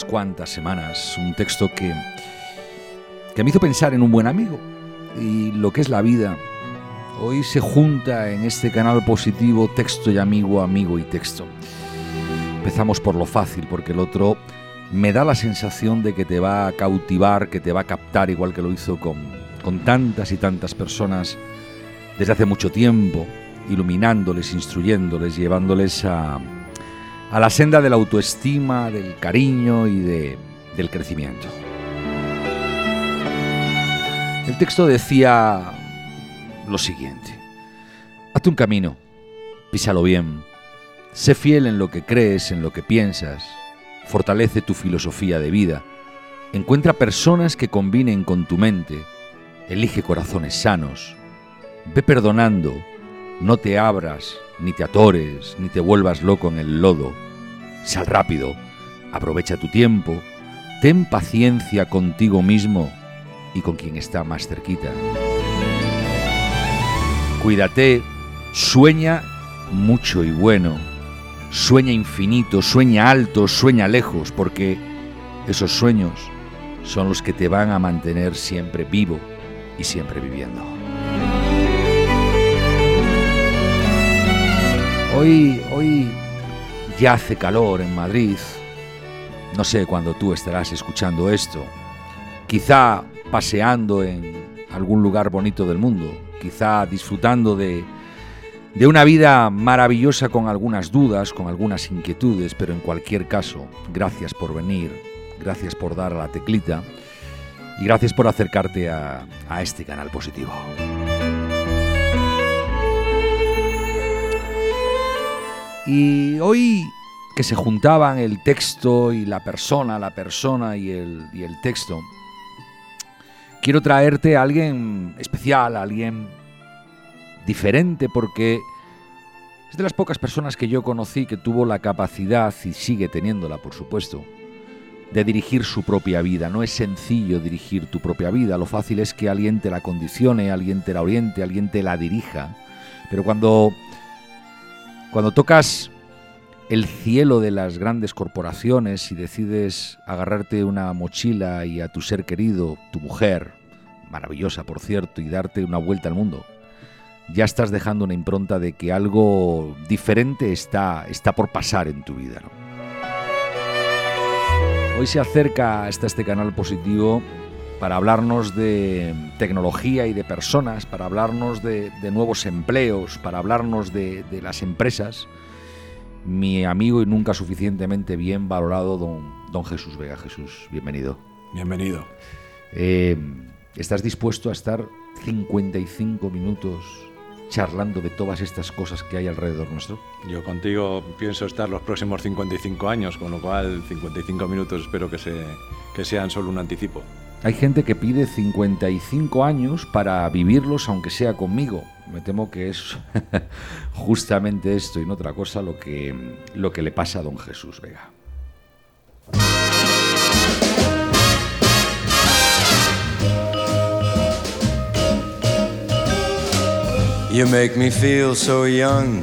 unas cuantas semanas, un texto que, que me hizo pensar en un buen amigo y lo que es la vida. Hoy se junta en este canal positivo texto y amigo, amigo y texto. Empezamos por lo fácil, porque el otro me da la sensación de que te va a cautivar, que te va a captar, igual que lo hizo con, con tantas y tantas personas desde hace mucho tiempo, iluminándoles, instruyéndoles, llevándoles a, a la senda de la autoestima, del cariño y de, del crecimiento. El texto decía lo siguiente, hazte un camino, písalo bien, sé fiel en lo que crees, en lo que piensas, fortalece tu filosofía de vida, encuentra personas que combinen con tu mente, elige corazones sanos, ve perdonando, no te abras, ni te atores, ni te vuelvas loco en el lodo, sal rápido, aprovecha tu tiempo, ten paciencia contigo mismo y con quien está más cerquita. Cuídate, sueña mucho y bueno, sueña infinito, sueña alto, sueña lejos, porque esos sueños son los que te van a mantener siempre vivo y siempre viviendo. Hoy, hoy ya hace calor en Madrid. No sé cuándo tú estarás escuchando esto. Quizá paseando en algún lugar bonito del mundo. Quizá disfrutando de, de una vida maravillosa con algunas dudas, con algunas inquietudes, pero en cualquier caso, gracias por venir, gracias por dar a la teclita y gracias por acercarte a, a este canal positivo. Y hoy que se juntaban el texto y la persona, la persona y el, y el texto, quiero traerte a alguien especial, a alguien diferente, porque es de las pocas personas que yo conocí que tuvo la capacidad, y sigue teniéndola por supuesto, de dirigir su propia vida. No es sencillo dirigir tu propia vida, lo fácil es que alguien te la condicione, alguien te la oriente, alguien te la dirija. Pero cuando, cuando tocas el cielo de las grandes corporaciones y decides agarrarte una mochila y a tu ser querido, tu mujer, maravillosa por cierto, y darte una vuelta al mundo, ya estás dejando una impronta de que algo diferente está, está por pasar en tu vida. Hoy se acerca hasta este canal positivo para hablarnos de tecnología y de personas, para hablarnos de, de nuevos empleos, para hablarnos de, de, las empresas. Mi amigo y nunca suficientemente bien valorado, don, don Jesús Vega. Jesús, bienvenido. Bienvenido. Eh, ¿Estás dispuesto a estar 55 minutos charlando de todas estas cosas que hay alrededor nuestro? Yo contigo pienso estar los próximos 55 años, con lo cual 55 minutos espero que, se, que sean solo un anticipo. Hay gente que pide 55 años para vivirlos aunque sea conmigo. Me temo que es justamente esto y no otra cosa lo que, lo que le pasa a don Jesús Vega. You make me feel so young.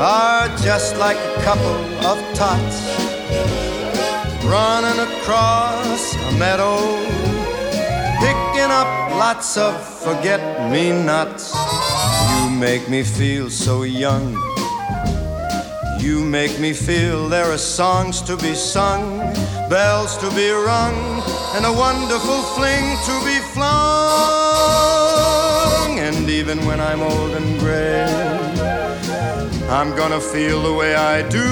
are just like a couple of tots running across a meadow, picking up lots of forget me nots. You make me feel so young. You make me feel there are songs to be sung, bells to be rung, and a wonderful fling to be flung. And even when I'm old and gray, I'm gonna feel the way I do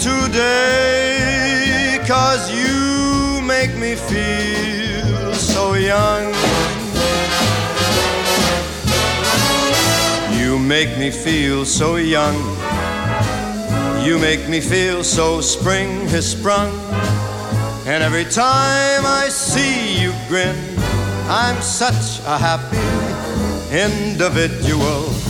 today. Cause you make me feel so young. You make me feel so young. You make me feel so spring has sprung. And every time I see you grin, I'm such a happy individual.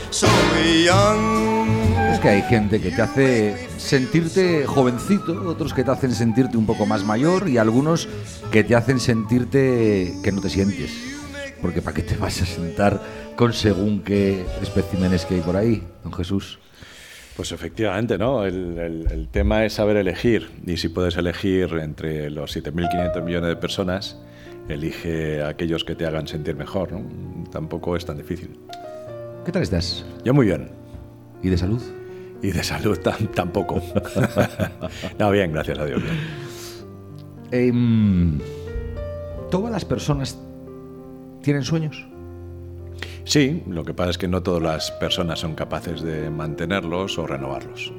Es que hay gente que te hace sentirte jovencito, otros que te hacen sentirte un poco más mayor y algunos que te hacen sentirte que no te sientes. Porque ¿para qué te vas a sentar con según qué especímenes que hay por ahí, don Jesús? Pues efectivamente, ¿no? El, el- el tema es saber elegir. Y si puedes elegir entre los 7.500 millones de personas, elige a aquellos que te hagan sentir mejor, ¿no? Tampoco es tan difícil. ¿Qué tal estás? Yo muy bien. ¿Y de salud? Y de salud tam- tampoco. no, bien, gracias a Dios. bien. Em, ¿Todas las personas tienen sueños? Sí, lo que pasa es que no todas las personas son capaces de mantenerlos o renovarlos.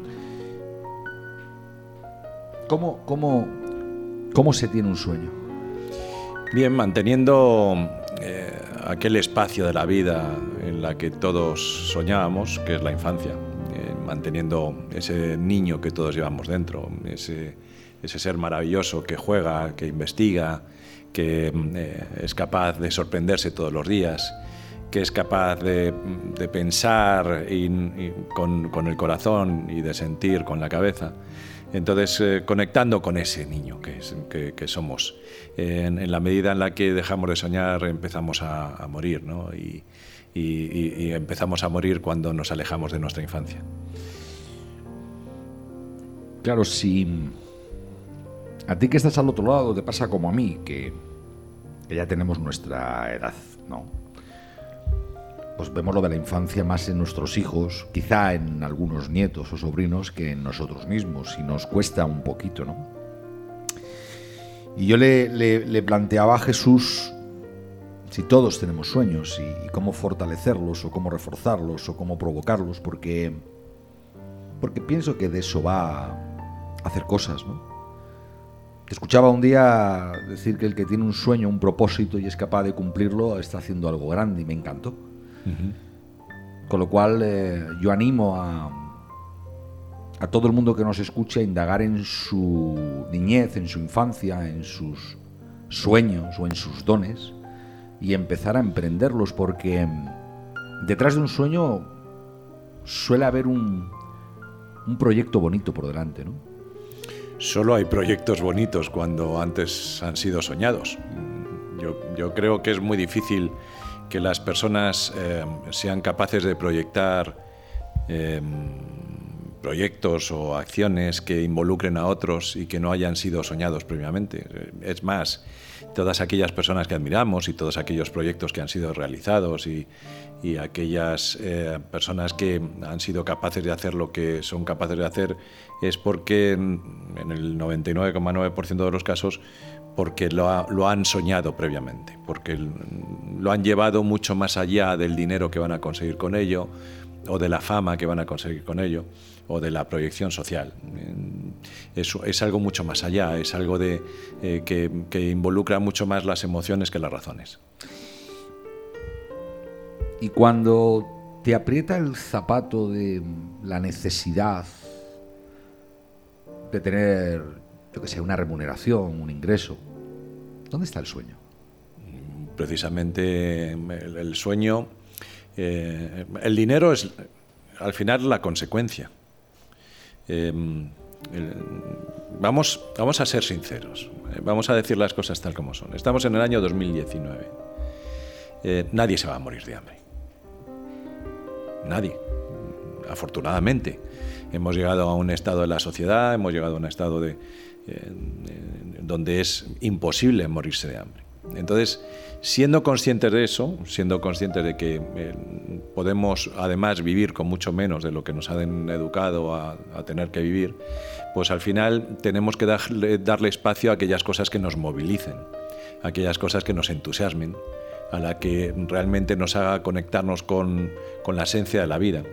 ¿Cómo, cómo, cómo se tiene un sueño? Bien, manteniendo eh, aquel espacio de la vida en la que todos soñábamos, que es la infancia, eh, manteniendo ese niño que todos llevamos dentro, ese, ese ser maravilloso que juega, que investiga, que eh, es capaz de sorprenderse todos los días, que es capaz de, de pensar y- y con, con el corazón y de sentir con la cabeza. Entonces, eh, conectando con ese niño que, es- que- que somos, en, en la medida en la que dejamos de soñar, empezamos a, a morir, ¿no? Y, y- y- empezamos a morir cuando nos alejamos de nuestra infancia. Claro, si a ti que estás al otro lado te pasa como a mí, que, que ya tenemos nuestra edad, ¿no? Pues vemos lo de la infancia más en nuestros hijos, quizá en algunos nietos o sobrinos, que en nosotros mismos, y nos cuesta un poquito, ¿no? Y yo le, le- le planteaba a Jesús si todos tenemos sueños y, y cómo fortalecerlos o cómo reforzarlos o cómo provocarlos, porque porque pienso que de eso va a hacer cosas, ¿no? Te escuchaba un día decir que el que tiene un sueño, un propósito y es capaz de cumplirlo, está haciendo algo grande y me encantó. Con lo cual eh, yo animo a, a todo el mundo que nos escuche a indagar en su niñez, en su infancia, en sus sueños o en sus dones y empezar a emprenderlos porque mm, detrás de un sueño suele haber un, un proyecto bonito por delante, ¿no? Solo hay proyectos bonitos cuando antes han sido soñados. Yo, yo creo que es muy difícil que las personas eh, sean capaces de proyectar eh, proyectos o acciones que involucren a otros y que no hayan sido soñados previamente. Es más, todas aquellas personas que admiramos y todos aquellos proyectos que han sido realizados y, y aquellas eh, personas que han sido capaces de hacer lo que son capaces de hacer es porque en el 99,9% de los casos porque lo, ha- lo han soñado previamente, porque lo han llevado mucho más allá del dinero que van a conseguir con ello, o de la fama que van a conseguir con ello, o de la proyección social. Mm, Es, es algo mucho más allá, es algo de, eh, que, que involucra mucho más las emociones que las razones. Y cuando te aprieta el zapato de la necesidad de tener, yo que sé, una remuneración, un ingreso, ¿dónde está el sueño? precisamente el, el sueño, eh, el dinero es al final la consecuencia. Eh, vamos, vamos a ser sinceros, eh, vamos a decir las cosas tal como son. Estamos en el año 2019. Eh, nadie se va a morir de hambre. Nadie. Afortunadamente. Hemos llegado a un estado de la sociedad, hemos llegado a un estado de, donde es imposible morirse de hambre. Entonces, siendo conscientes de eso, siendo conscientes de que eh, podemos además vivir con mucho menos de lo que nos han educado a, tener que vivir, pues al final tenemos que darle, espacio a aquellas cosas que nos movilicen, aquellas cosas que nos entusiasmen, a la que realmente nos haga conectarnos con, la esencia de la vida.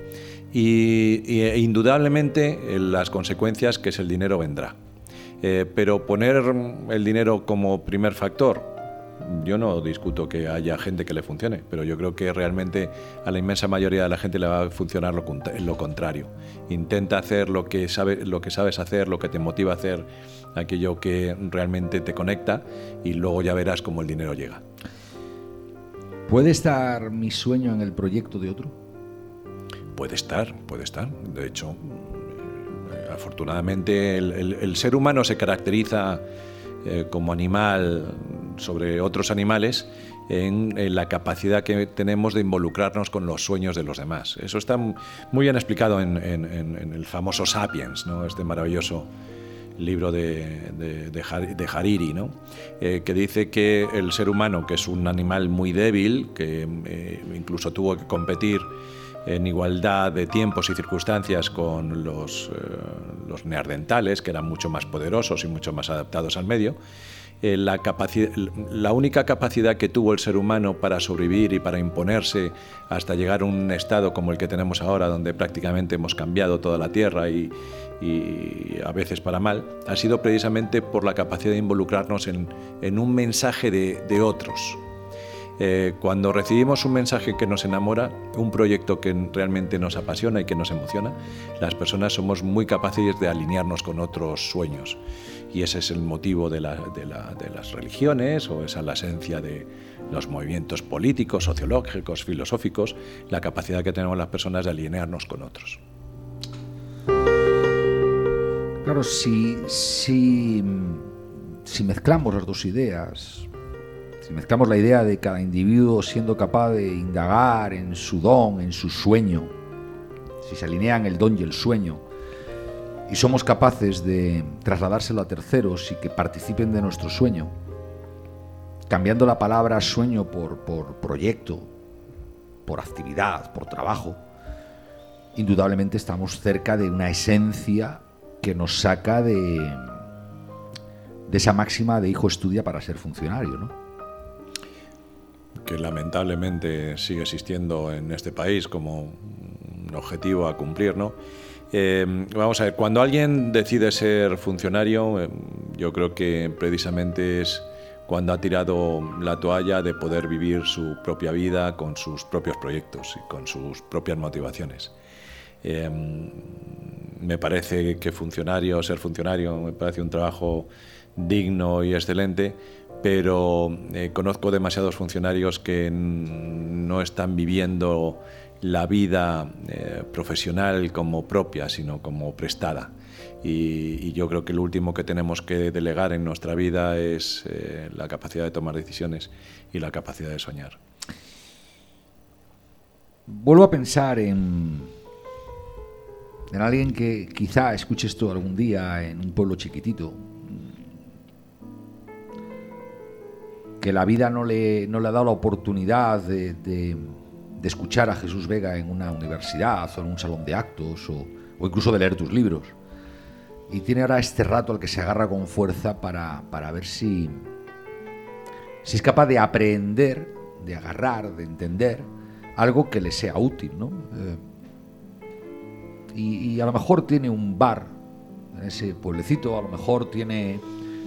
Y, e indudablemente eh, las consecuencias que es el dinero vendrá. Eh, pero poner el dinero como primer factor, yo no discuto que haya gente que le funcione, pero yo creo que realmente a la inmensa mayoría de la gente le va a funcionar lo, lo contrario. Intenta hacer lo que, sabe, lo que sabes hacer, lo que te motiva a hacer, aquello que realmente te conecta y luego ya verás cómo el dinero llega. ¿Puede estar mi sueño en el proyecto de otro? Puede estar, puede estar. De hecho, eh, afortunadamente el ser humano se caracteriza eh, como animal sobre otros animales en, la capacidad que tenemos de involucrarnos con los sueños de los demás. Eso está muy bien explicado en, el famoso Sapiens, ¿no? este maravilloso libro de, de, Hariri, ¿no? Eh, que dice que el ser humano, que es un animal muy débil, que eh, incluso tuvo que competir en igualdad de tiempos y circunstancias con los, eh, los neardentales, que eran mucho más poderosos y mucho más adaptados al medio, eh, la, única capacidad que tuvo el ser humano para sobrevivir y para imponerse hasta llegar a un estado como el que tenemos ahora, donde prácticamente hemos cambiado toda la Tierra y, a veces para mal, ha sido precisamente por la capacidad de involucrarnos en, un mensaje de, de otros, eh, cuando recibimos un mensaje que nos enamora, un proyecto que realmente nos apasiona y que nos emociona, las personas somos muy capaces de alinearnos con otros sueños. Y ese es el motivo de, las religiones, o esa es la esencia de los movimientos políticos, sociológicos, filosóficos, la capacidad que tenemos las personas de alinearnos con otros. Claro, si, si, si mezclamos las dos ideas, si mezclamos la idea de cada individuo siendo capaz de indagar en su don, en su sueño, si se alinean el don y el sueño, y somos capaces de trasladárselo a terceros y que participen de nuestro sueño, cambiando la palabra sueño por, por proyecto, por actividad, por trabajo, indudablemente estamos cerca de una esencia que nos saca de, de esa máxima de hijo estudia para ser funcionario, ¿no? que lamentablemente sigue existiendo en este país como un objetivo a cumplir, ¿no? Eh, vamos a ver, cuando alguien decide ser funcionario, eh, yo creo que precisamente es cuando ha tirado la toalla de poder vivir su propia vida con sus propios proyectos y con sus propias motivaciones. Eh, me parece que funcionario, ser funcionario, me parece un trabajo digno y excelente, pero eh, conozco demasiados funcionarios que no están viviendo la vida eh, profesional como propia, sino como prestada. Y, yo creo que lo último que tenemos que delegar en nuestra vida es eh, la capacidad de tomar decisiones y la capacidad de soñar. Vuelvo a pensar en, en alguien que quizá escuche esto algún día en un pueblo chiquitito, que la vida no le, no le ha dado la oportunidad de, de, escuchar a Jesús Vega en una universidad o en un salón de actos o, o, incluso de leer tus libros. Y tiene ahora este rato al que se agarra con fuerza para, para ver si, si es capaz de aprender, de agarrar, de entender algo que le sea útil. ¿no? Eh, y, a lo mejor tiene un bar en ese pueblecito, a lo mejor tiene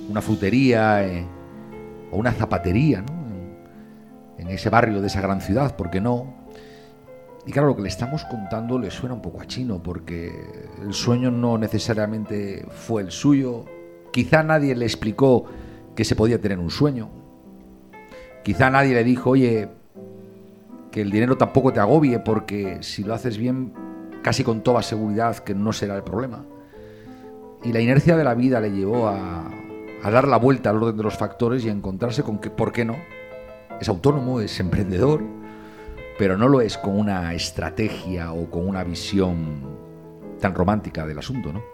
una frutería. Eh, o una zapatería, ¿no? en, ese barrio de esa gran ciudad, ¿por qué no? Y claro, lo que le estamos contando le suena un poco a chino, porque el sueño no necesariamente fue el suyo. Quizá nadie le explicó que se podía tener un sueño. Quizá nadie le dijo, oye, que el dinero tampoco te agobie, porque si lo haces bien, casi con toda seguridad que no será el problema. y la inercia de la vida le llevó a, a dar la vuelta al orden de los factores y a encontrarse con que, ¿por qué no? Es autónomo, es emprendedor, pero no lo es con una estrategia o con una visión tan romántica del asunto, ¿no?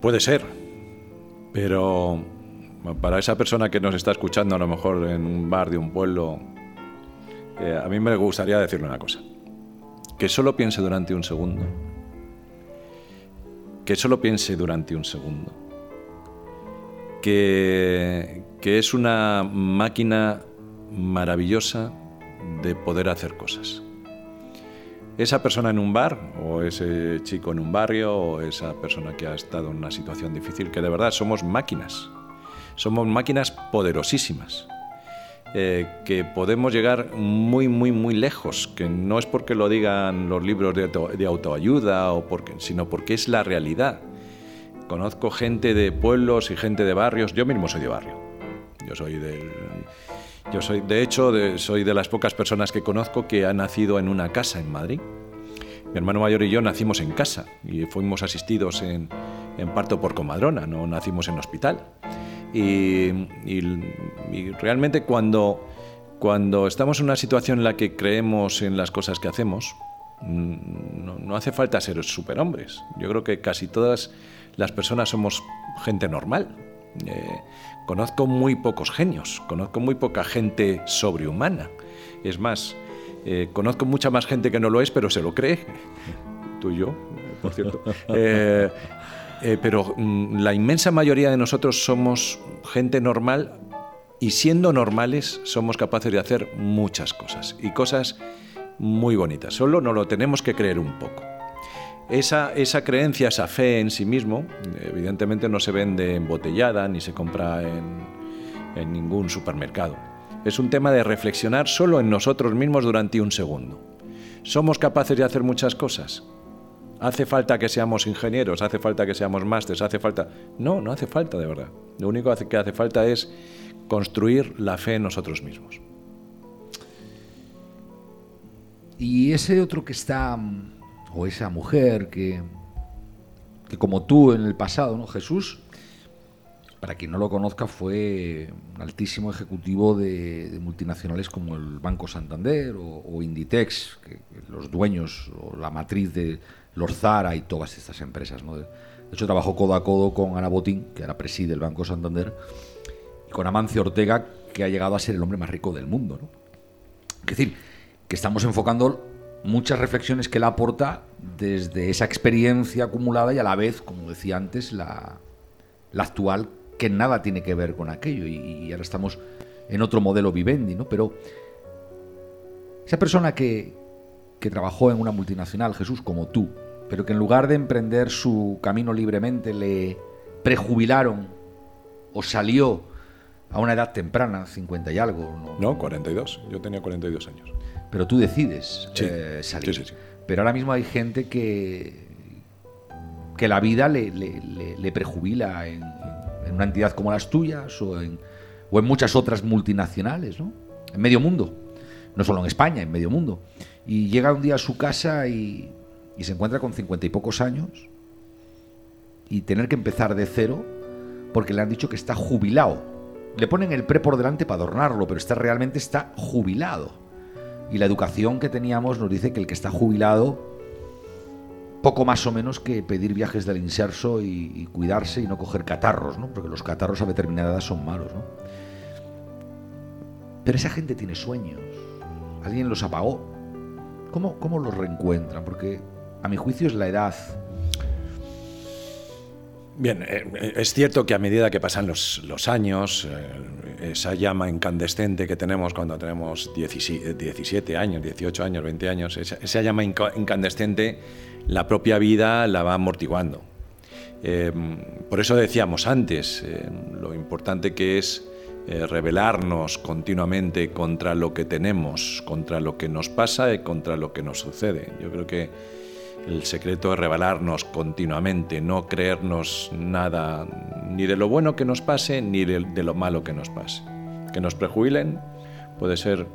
Puede ser, pero para esa persona que nos está escuchando a lo mejor en un bar de un pueblo, eh, a mí me gustaría decirle una cosa, que solo piense durante un segundo, que solo piense durante un segundo, que, que es una máquina maravillosa de poder hacer cosas. Esa persona en un bar, o ese chico en un barrio, o esa persona que ha estado en una situación difícil, que de verdad somos máquinas, somos máquinas poderosísimas, eh, que podemos llegar muy, muy, muy lejos, que no es porque lo digan los libros de, autoayuda, o porque, sino porque es la realidad. Conozco gente de pueblos y gente de barrios, yo mismo soy de barrio, yo soy del yo soy, de hecho, soy de las pocas personas que conozco que ha nacido en una casa en Madrid. Mi hermano mayor y yo nacimos en casa y fuimos asistidos en, parto por comadrona, no nacimos en hospital. Y, realmente cuando, cuando estamos en una situación en la que creemos en las cosas que hacemos, mm, no, hace falta ser superhombres. Yo creo que casi todas las personas somos gente normal. Eh, Conozco muy pocos genios, conozco muy poca gente sobrehumana. Es más, eh, conozco mucha más gente que no lo es, pero se lo cree. Tú y yo, por cierto. Eh, eh, pero mm, la inmensa mayoría de nosotros somos gente normal y siendo normales somos capaces de hacer muchas cosas y cosas muy bonitas. Solo nos lo tenemos que creer un poco. Esa, creencia, esa fe en sí mismo, evidentemente no se vende embotellada ni se compra en, ningún supermercado. Es un tema de reflexionar solo en nosotros mismos durante un segundo. ¿Somos capaces de hacer muchas cosas? ¿Hace falta que seamos ingenieros? ¿Hace falta que seamos másters? ¿Hace falta...? No, no hace falta de verdad. Lo único que hace falta es construir la fe en nosotros mismos. Y ese otro que está o esa mujer que, que como tú en el pasado, ¿no? Jesús, para quien no lo conozca, fue un altísimo ejecutivo de, multinacionales como el Banco Santander o, Inditex, que, los dueños o la matriz de los Zara y todas estas empresas. ¿no? De, hecho, trabajó codo a codo con Ana Botín, que ahora preside el Banco Santander, y con Amancio Ortega, que ha llegado a ser el hombre más rico del mundo. ¿no? Es decir, que estamos enfocando muchas reflexiones que él aporta desde esa experiencia acumulada y a la vez, como decía antes, la, actual, que nada tiene que ver con aquello. Y, ahora estamos en otro modelo vivendi, ¿no? Pero esa persona que, que trabajó en una multinacional, Jesús, como tú, pero que en lugar de emprender su camino libremente le prejubilaron o salió a una edad temprana, 50 y algo. No, no 42. Yo tenía 42 años pero tú decides eh, salir. pero ahora mismo hay gente que, que la vida le, le, prejubila en, una entidad como las tuyas o en, o en muchas otras multinacionales, ¿no? En medio mundo. No solo en España, en medio mundo. Y llega un día a su casa y, y se encuentra con cincuenta y pocos años y tener que empezar de cero porque le han dicho que está jubilado. Le ponen el pre por delante para adornarlo, pero está realmente está jubilado. Y la educación que teníamos nos dice que el que está jubilado, poco más o menos que pedir viajes del inserso y, cuidarse y no coger catarros, ¿no? porque los catarros a determinada edad son malos. ¿no? Pero esa gente tiene sueños. Alguien los apagó. ¿Cómo, cómo los reencuentran? Porque a mi juicio es la edad Bien, eh, es cierto que a medida que pasan los, años, eh, esa llama incandescente que tenemos cuando tenemos 17, años, 18 años, 20 años, esa, llama incandescente, la propia vida la va amortiguando. Eh, por eso decíamos antes lo importante que es rebelarnos continuamente contra lo que tenemos, contra lo que nos pasa y contra lo que nos sucede. Yo creo que el secreto es revelarnos continuamente, no creernos nada ni de lo bueno que nos pase ni de, lo malo que nos pase. Que nos prejubilen puede ser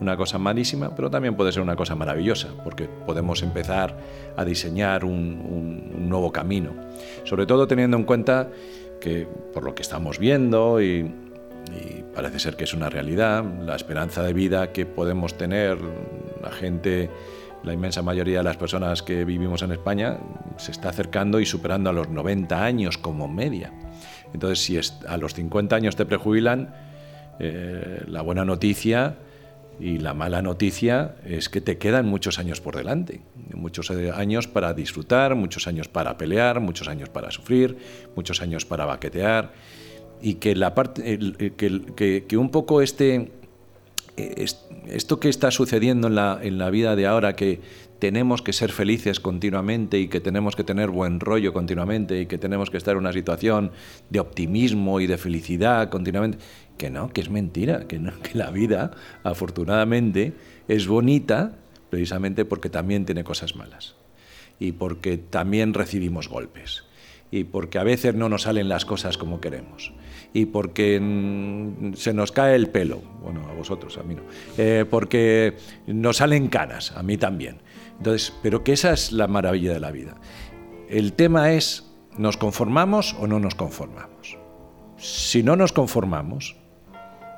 una cosa malísima, pero también puede ser una cosa maravillosa, porque podemos empezar a diseñar un, nuevo camino. Sobre todo teniendo en cuenta que, por lo que estamos viendo y, y parece ser que es una realidad, la esperanza de vida que podemos tener, la gente, la inmensa mayoría de las personas que vivimos en España, se está acercando y superando a los 90 años como media. Entonces, si a los 50 años te prejubilan, eh, la buena noticia y la mala noticia es que te quedan muchos años por delante, muchos eh, años para disfrutar, muchos años para pelear, muchos años para sufrir, muchos años para baquetear y que la que, que, un poco este esto que está sucediendo en la, en la vida de ahora que tenemos que ser felices continuamente y que tenemos que tener buen rollo continuamente y que tenemos que estar en una situación de optimismo y de felicidad continuamente. Que no, que es mentira, que, no, que la vida, afortunadamente, es bonita precisamente porque también tiene cosas malas y porque también recibimos golpes y porque a veces no nos salen las cosas como queremos y porque se nos cae el pelo, bueno, a vosotros, a mí no, eh, porque nos salen canas, a mí también entonces, pero que esa es la maravilla de la vida. El tema es, ¿nos conformamos o no nos conformamos? Si no nos conformamos,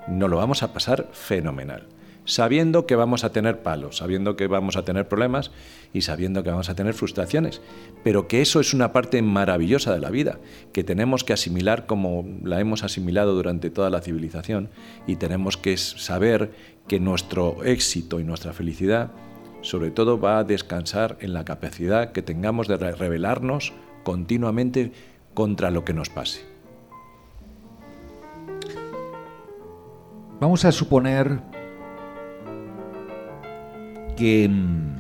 no lo vamos a pasar fenomenal, sabiendo que vamos a tener palos, sabiendo que vamos a tener problemas y sabiendo que vamos a tener frustraciones, pero que eso es una parte maravillosa de la vida, que tenemos que asimilar como la hemos asimilado durante toda la civilización y tenemos que saber que nuestro éxito y nuestra felicidad sobre todo va a descansar en la capacidad que tengamos de rebelarnos continuamente contra lo que nos pase. Vamos a suponer que, mm,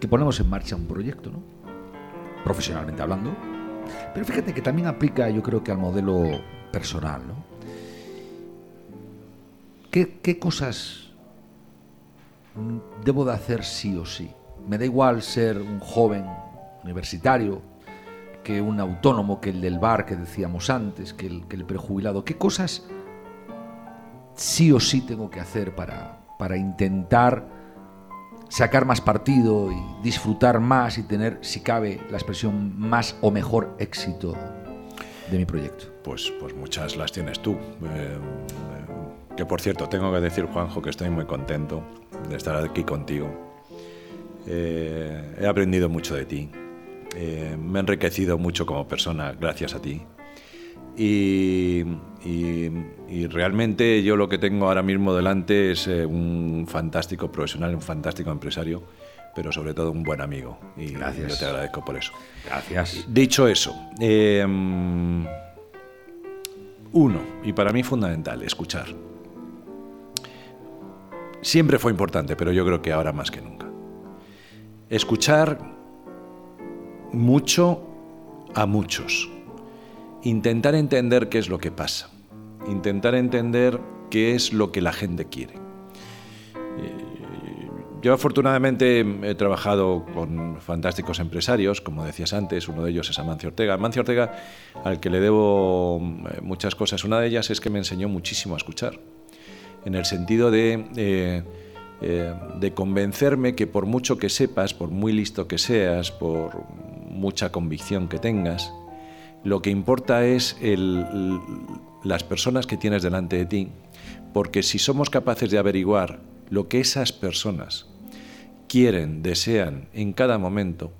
que ponemos en marcha un proyecto, ¿no? profesionalmente hablando, pero fíjate que también aplica yo creo que al modelo personal. ¿no? ¿Qué, qué cosas debo de hacer sí o sí. Me da igual ser un joven universitario que un autónomo, que el del bar que decíamos antes, que el, que el prejubilado. ¿Qué cosas sí o sí tengo que hacer para, para intentar sacar más partido y disfrutar más y tener, si cabe, la expresión más o mejor éxito de mi proyecto? Pues, pues muchas las tienes tú. Eh, que por cierto, tengo que decir, Juanjo, que estoy muy contento de estar aquí contigo. Eh, he aprendido mucho de ti. Eh, me he enriquecido mucho como persona gracias a ti. Y, realmente yo lo que tengo ahora mismo delante es eh, un fantástico profesional, un fantástico empresario, pero sobre todo un buen amigo. Y Gracias. yo te agradezco por eso. Gracias. Dicho eso, uno, y para mí fundamental, escuchar siempre fue importante, pero yo creo que ahora más que nunca. Escuchar mucho a muchos. Intentar entender qué es lo que pasa. Intentar entender qué es lo que la gente quiere. Eh, yo afortunadamente he trabajado con fantásticos empresarios, como decías antes, uno de ellos es Amancio Ortega. Amancio Ortega, al que le debo eh, muchas cosas, una de ellas es que me enseñó muchísimo a escuchar en el sentido de, eh, de convencerme que por mucho que sepas, por muy listo que seas, por mucha convicción que tengas, lo que importa es las personas que tienes delante de ti, porque si somos capaces de averiguar lo que esas personas quieren, desean en cada momento,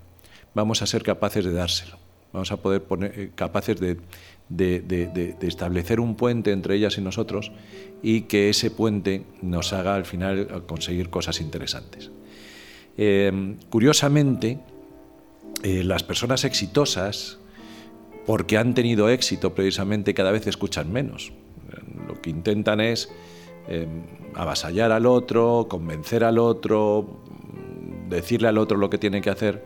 vamos a ser capaces de dárselo. Vamos a poder poner eh, capaces de, de, establecer un puente entre ellas y nosotros y que ese puente nos haga al final conseguir cosas interesantes. Eh, curiosamente, eh, las personas exitosas, porque han tenido éxito precisamente, cada vez escuchan menos. Lo que intentan es eh, avasallar al otro, convencer al otro, decirle al otro lo que tiene que hacer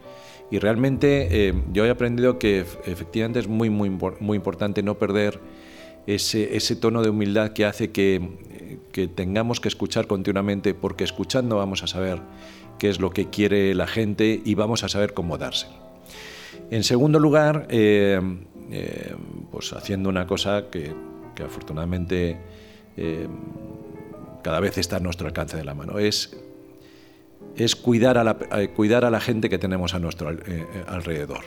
y realmente eh, yo he aprendido que efectivamente es muy, muy, muy importante no perder ese, ese tono de humildad que hace que, que, tengamos que escuchar continuamente, porque escuchando vamos a saber qué es lo que quiere la gente y vamos a saber cómo dárselo. En segundo lugar, eh, eh, pues haciendo una cosa que, que afortunadamente cada vez está a nuestro alcance de la mano. Es, es cuidar, a la, eh, cuidar a la gente que tenemos a nuestro alrededor.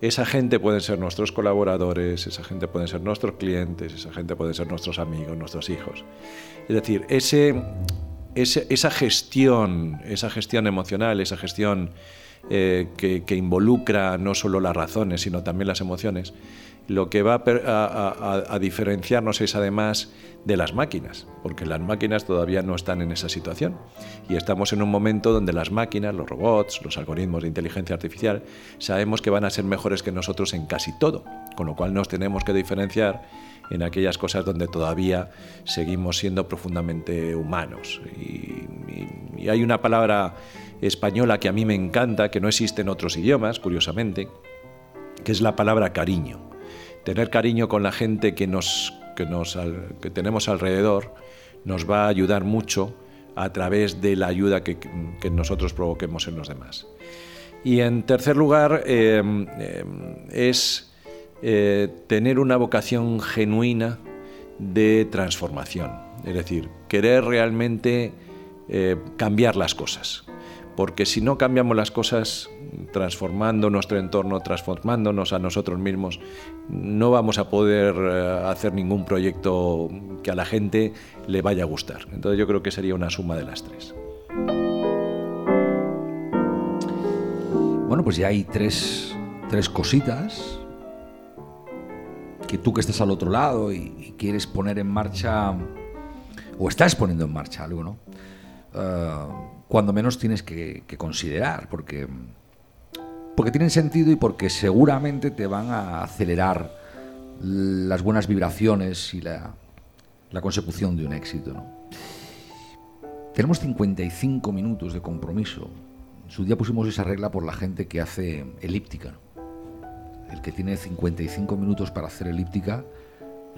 Esa gente pueden ser nuestros colaboradores, esa gente pueden ser nuestros clientes, esa gente pueden ser nuestros amigos, nuestros hijos. Es decir, ese, esa gestión, esa gestión emocional, esa gestión eh, que, involucra no solo las razones, sino también las emociones, lo que va a, diferenciarnos es además de las máquinas, porque las máquinas todavía no están en esa situación. Y estamos en un momento donde las máquinas, los robots, los algoritmos de inteligencia artificial, sabemos que van a ser mejores que nosotros en casi todo, con lo cual nos tenemos que diferenciar en aquellas cosas donde todavía seguimos siendo profundamente humanos. y hay una palabra española que a mí me encanta, que no existe en otros idiomas, curiosamente, que es la palabra cariño tener cariño con la gente que, nos, que, tenemos alrededor nos va a ayudar mucho a través de la ayuda que, nosotros provoquemos en los demás. Y en tercer lugar, em, em, es eh, tener una vocación genuina de transformación, es decir, querer realmente eh, cambiar las cosas. Porque si no cambiamos las cosas, transformando nuestro entorno, transformándonos a nosotros mismos, no vamos a poder eh, hacer ningún proyecto que a la gente le vaya a gustar. Entonces yo creo que sería una suma de las tres. Bueno, pues ya hay tres, cositas que tú que estás al otro lado y, quieres poner en marcha, o estás poniendo en marcha algo, ¿no? Eh, cuando menos tienes que considerar, porque porque tienen sentido y porque seguramente te van a acelerar las buenas vibraciones y la, consecución de un éxito. Tenemos 55 minutos de compromiso. En su día pusimos esa regla por la gente que hace elíptica. El que tiene 55 minutos para hacer elíptica,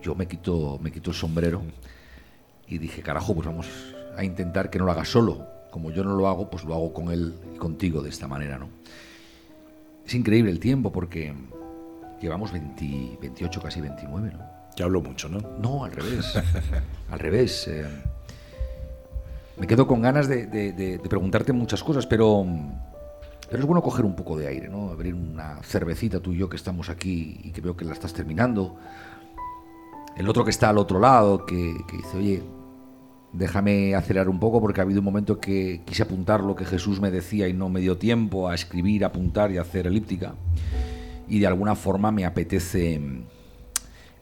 yo me quito, me quito el sombrero y dije, carajo, pues vamos a intentar que no lo haga solo. Como yo no lo hago, pues lo hago con él y contigo de esta manera, ¿no? Es increíble el tiempo porque llevamos 28, casi 29, ¿no? Ya hablo mucho, ¿no? No, al revés. al revés. Eh. me quedo con ganas de, preguntarte muchas cosas, pero, pero es bueno coger un poco de aire, ¿no? Abrir una cervecita tú y yo que estamos aquí y que veo que la estás terminando. El otro que está al otro lado, que, que dice, oye, Déjame acelerar un poco porque ha habido un momento que quise apuntar lo que Jesús me decía y no me dio tiempo a escribir, apuntar y hacer elíptica. Y de alguna forma me apetece,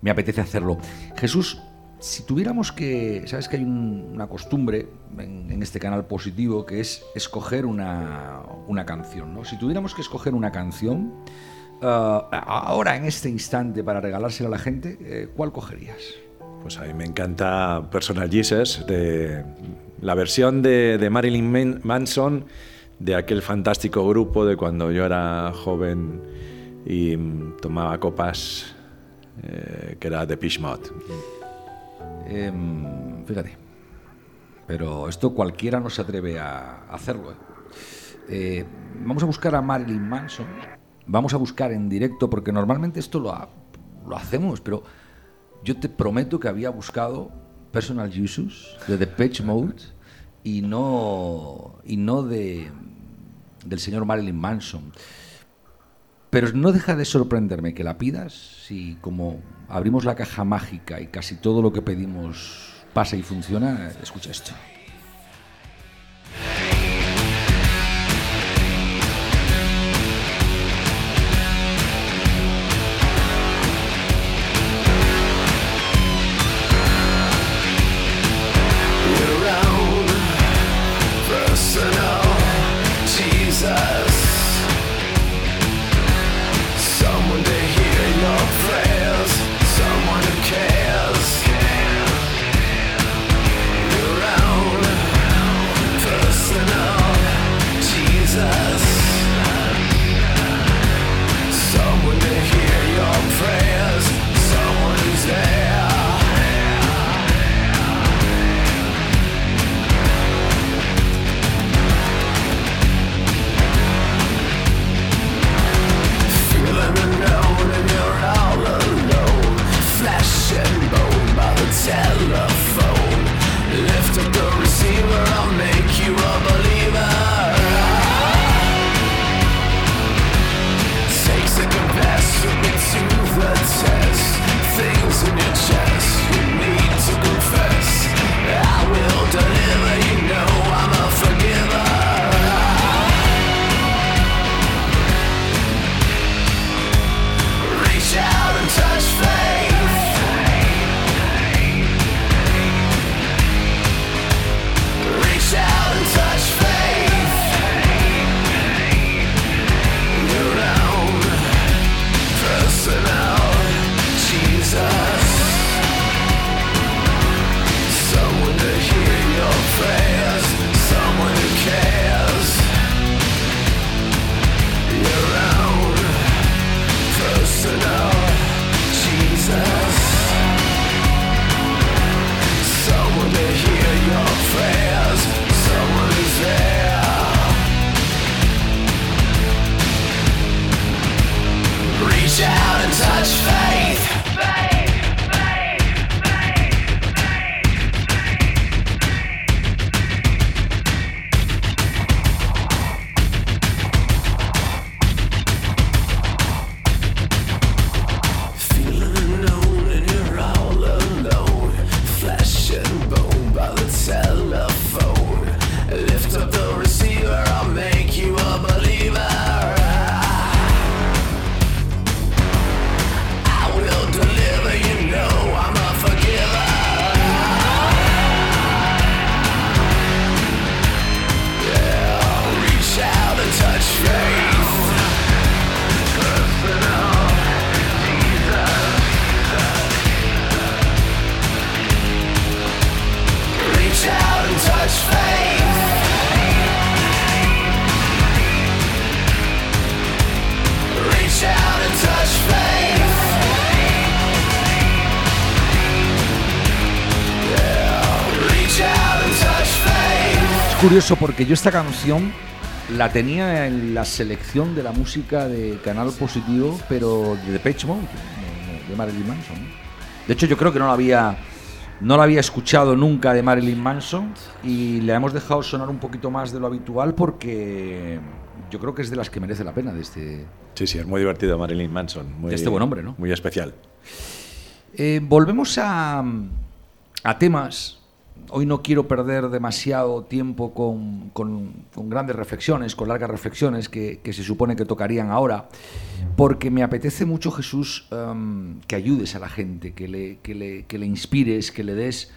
me apetece hacerlo. Jesús, si tuviéramos que, sabes que hay una costumbre en, este canal positivo que es escoger una, canción, ¿no? Si tuviéramos que escoger una canción, eh, ahora en este instante para regalársela a la gente, eh, ¿cuál cogerías? Pues a mí me encanta Personal Jesus, de la versión de, Marilyn Manson de aquel fantástico grupo de cuando yo era joven y tomaba copas, eh, que era The Pish Mod. Em, fíjate, pero esto cualquiera no se atreve a hacerlo. ¿eh? Eh, vamos a buscar a Marilyn Manson, vamos a buscar en directo, porque normalmente esto lo, lo hacemos, pero yo te prometo que había buscado Personal Jesus de The Pitch Mode y no, y no de, del señor Marilyn Manson. Pero no deja de sorprenderme que la pidas si como abrimos la caja mágica y casi todo lo que pedimos pasa y funciona, escucha esto. Jesus. Reach out and touch faith. Curioso porque yo esta canción la tenía en la selección de la música de Canal Positivo, pero de Depeche Mode, de Marilyn Manson. De hecho, yo creo que no la había no la había escuchado nunca de Marilyn Manson y la hemos dejado sonar un poquito más de lo habitual porque yo creo que es de las que merece la pena de este. Sí, sí, es muy divertido Marilyn Manson. Muy, de este buen hombre, ¿no? Muy especial. Eh, volvemos a, a temas hoy no quiero perder demasiado tiempo con, grandes reflexiones, con largas reflexiones que, se supone que tocarían ahora, porque me apetece mucho, Jesús, em, que ayudes a la gente, que le, le, inspires, que le des,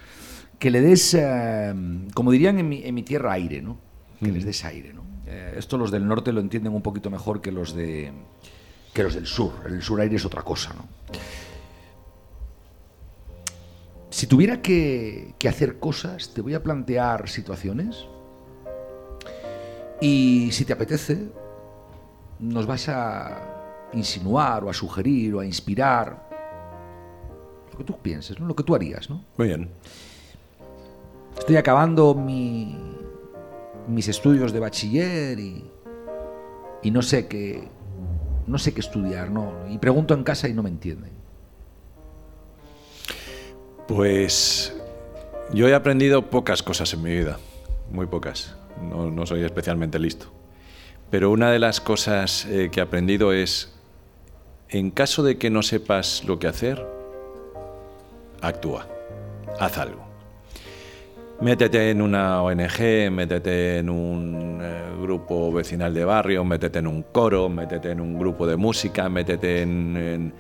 que le des em, como dirían en mi, tierra, aire, ¿no? que les des aire. ¿no? Eh, esto los del norte lo entienden un poquito mejor que los, de, que los del sur. El sur aire es otra cosa. ¿no? Si tuviera que, hacer cosas, te voy a plantear situaciones y si te apetece, nos vas a insinuar o a sugerir o a inspirar lo que tú pienses, ¿no? lo que tú harías. ¿no? Muy bien. Estoy acabando mi, mis estudios de bachiller y, y no sé qué no sé qué estudiar, ¿no? Y pregunto en casa y no me entienden. Pues yo he aprendido pocas cosas en mi vida, muy pocas. No, soy especialmente listo. Pero una de las cosas eh, que he aprendido es, en caso de que no sepas lo que hacer, actúa, haz algo. Métete en una ONG, métete en un eh, grupo vecinal de barrio, métete en un coro, métete en un grupo de música, métete en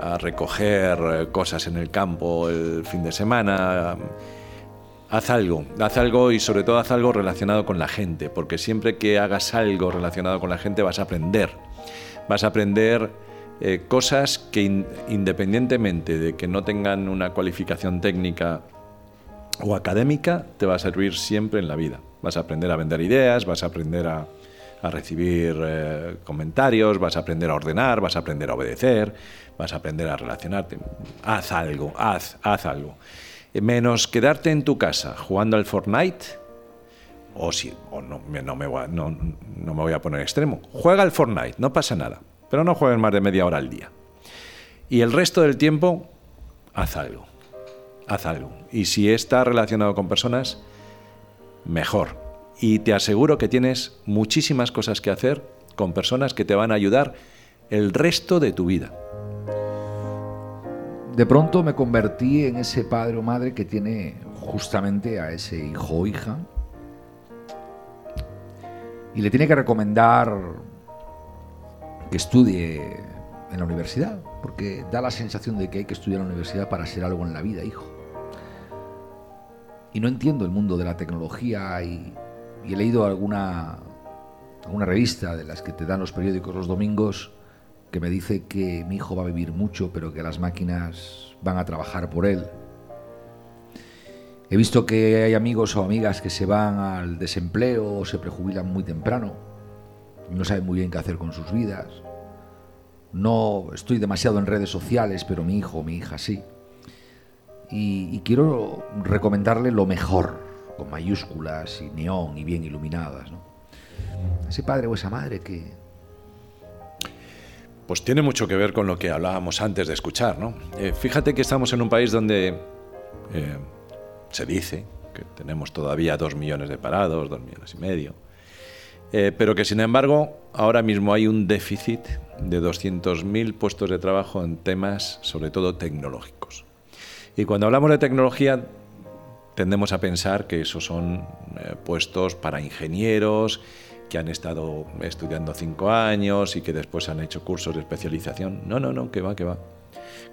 a recoger eh, cosas en el campo el fin de semana. Haz algo, haz algo y sobre todo haz algo relacionado con la gente, porque siempre que hagas algo relacionado con la gente vas a aprender. Vas a aprender eh, cosas que independientemente de que no tengan una cualificación técnica o académica, te va a servir siempre en la vida. Vas a aprender a vender ideas, vas a aprender a, recibir eh, comentarios, vas a aprender a ordenar, vas a aprender a obedecer, vas a aprender a relacionarte. Haz algo, haz, haz algo. Eh, menos quedarte en tu casa jugando al Fortnite, o si, o no, no, me voy a, no me voy a poner extremo. Juega al Fortnite, no pasa nada, pero no juegues más de media hora al día. Y el resto del tiempo, haz algo, haz algo. Y si está relacionado con personas, mejor. Y te aseguro que tienes muchísimas cosas que hacer con personas que te van a ayudar el resto de tu vida de pronto me convertí en ese padre o madre que tiene justamente a ese hijo o hija y le tiene que recomendar que estudie en la universidad, porque da la sensación de que hay que estudiar en la universidad para ser algo en la vida, hijo. Y no entiendo el mundo de la tecnología y, he leído alguna, alguna revista de las que te dan los periódicos los domingos que me dice que mi hijo va a vivir mucho, pero que las máquinas van a trabajar por él. He visto que hay amigos o amigas que se van al desempleo o se prejubilan muy temprano y no saben muy bien qué hacer con sus vidas. No estoy demasiado en redes sociales, pero mi hijo o mi hija sí. Y, quiero recomendarle lo mejor, con mayúsculas y neón y bien iluminadas. Ese padre o esa madre que, pues tiene mucho que ver con lo que hablábamos antes de escuchar, ¿no? Eh, fíjate que estamos en un país donde eh, se dice que tenemos todavía dos millones de parados, dos millones y medio, eh, pero que sin embargo ahora mismo hay un déficit de 200.000 puestos de trabajo en temas sobre todo tecnológicos. Y cuando hablamos de tecnología tendemos a pensar que esos son puestos para ingenieros, que han estado estudiando cinco años y que después han hecho cursos de especialización. No, no, no, que va, que va.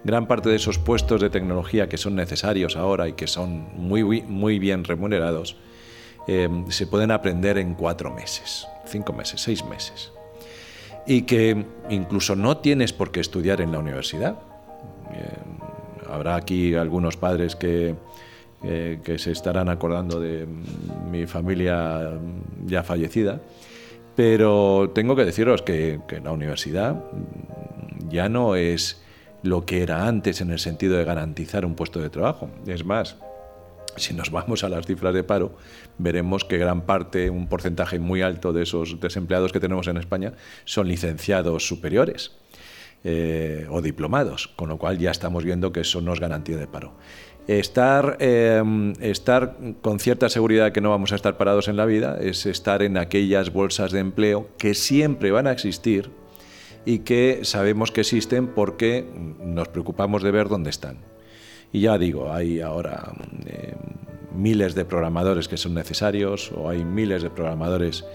Gran parte de esos puestos de tecnología que son necesarios ahora y que son muy, muy bien remunerados, eh, se pueden aprender en cuatro meses, cinco meses, seis meses. Y que incluso no tienes por qué estudiar en la universidad. Eh, habrá aquí algunos padres que, eh, que se estarán acordando de mi familia ya fallecida pero tengo que deciros que, la universidad ya no es lo que era antes en el sentido de garantizar un puesto de trabajo. Es más, si nos vamos a las cifras de paro, veremos que gran parte, un porcentaje muy alto de esos desempleados que tenemos en España son licenciados superiores. Eh, o diplomados, con lo cual ya estamos viendo que eso no es garantía de paro. Estar, em, estar con cierta seguridad que no vamos a estar parados en la vida es estar en aquellas bolsas de empleo que siempre van a existir y que sabemos que existen porque nos preocupamos de ver dónde están. Y ya digo, hay ahora em, miles de programadores que son necesarios o hay miles de programadores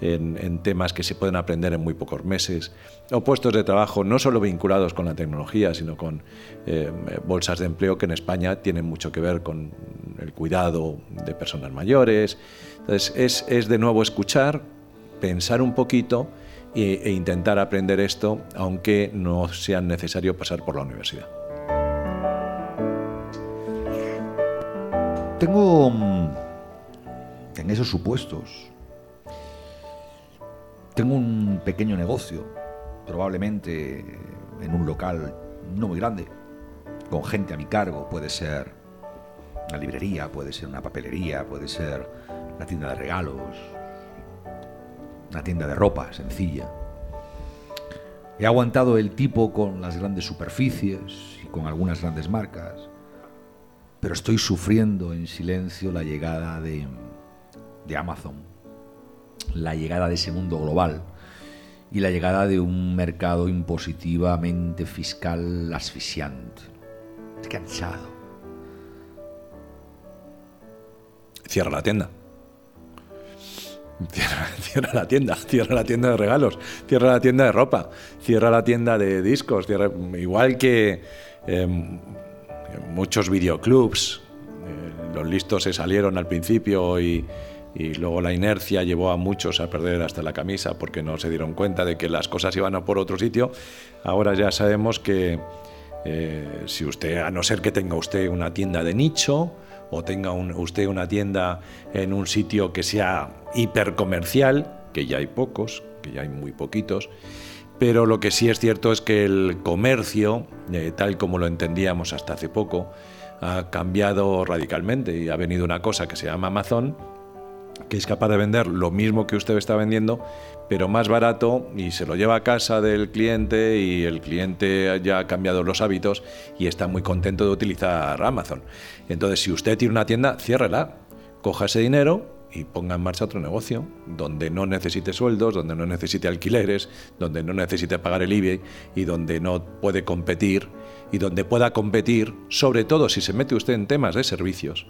en, temas que se pueden aprender en muy pocos meses, o puestos de trabajo no solo vinculados con la tecnología, sino con eh, bolsas de empleo que en España tienen mucho que ver con el cuidado de personas mayores. Entonces, es, es de nuevo escuchar, pensar un poquito e, e intentar aprender esto, aunque no sea necesario pasar por la universidad. Tengo mm, en esos supuestos tengo un pequeño negocio, probablemente en un local no muy grande, con gente a mi cargo. Puede ser una librería, puede ser una papelería, puede ser una tienda de regalos, una tienda de ropa sencilla. He aguantado el tipo con las grandes superficies y con algunas grandes marcas, pero estoy sufriendo en silencio la llegada de, de Amazon la llegada de ese mundo global y la llegada de un mercado impositivamente fiscal asfixiante. cansado. Cierra la tienda. Cierra, la tienda, cierra la tienda de regalos, cierra la tienda de ropa, cierra la tienda de discos, igual que em, muchos videoclubs, eh, los listos se salieron al principio y, y luego la inercia llevó a muchos a perder hasta la camisa porque no se dieron cuenta de que las cosas iban a por otro sitio. Ahora ya sabemos que eh, si usted, a no ser que tenga usted una tienda de nicho o tenga usted una tienda en un sitio que sea hipercomercial, que ya hay pocos, que ya hay muy poquitos, pero lo que sí es cierto es que el comercio, eh, tal como lo entendíamos hasta hace poco, ha cambiado radicalmente y ha venido una cosa que se llama Amazon, que es capaz de vender lo mismo que usted está vendiendo, pero más barato y se lo lleva a casa del cliente y el cliente ya ha cambiado los hábitos y está muy contento de utilizar Amazon. Entonces, si usted tiene una tienda, ciérrela, coja ese dinero y ponga en marcha otro negocio donde no necesite sueldos, donde no necesite alquileres, donde no necesite pagar el IBE y donde no puede competir y donde pueda competir, sobre todo si se mete usted en temas de servicios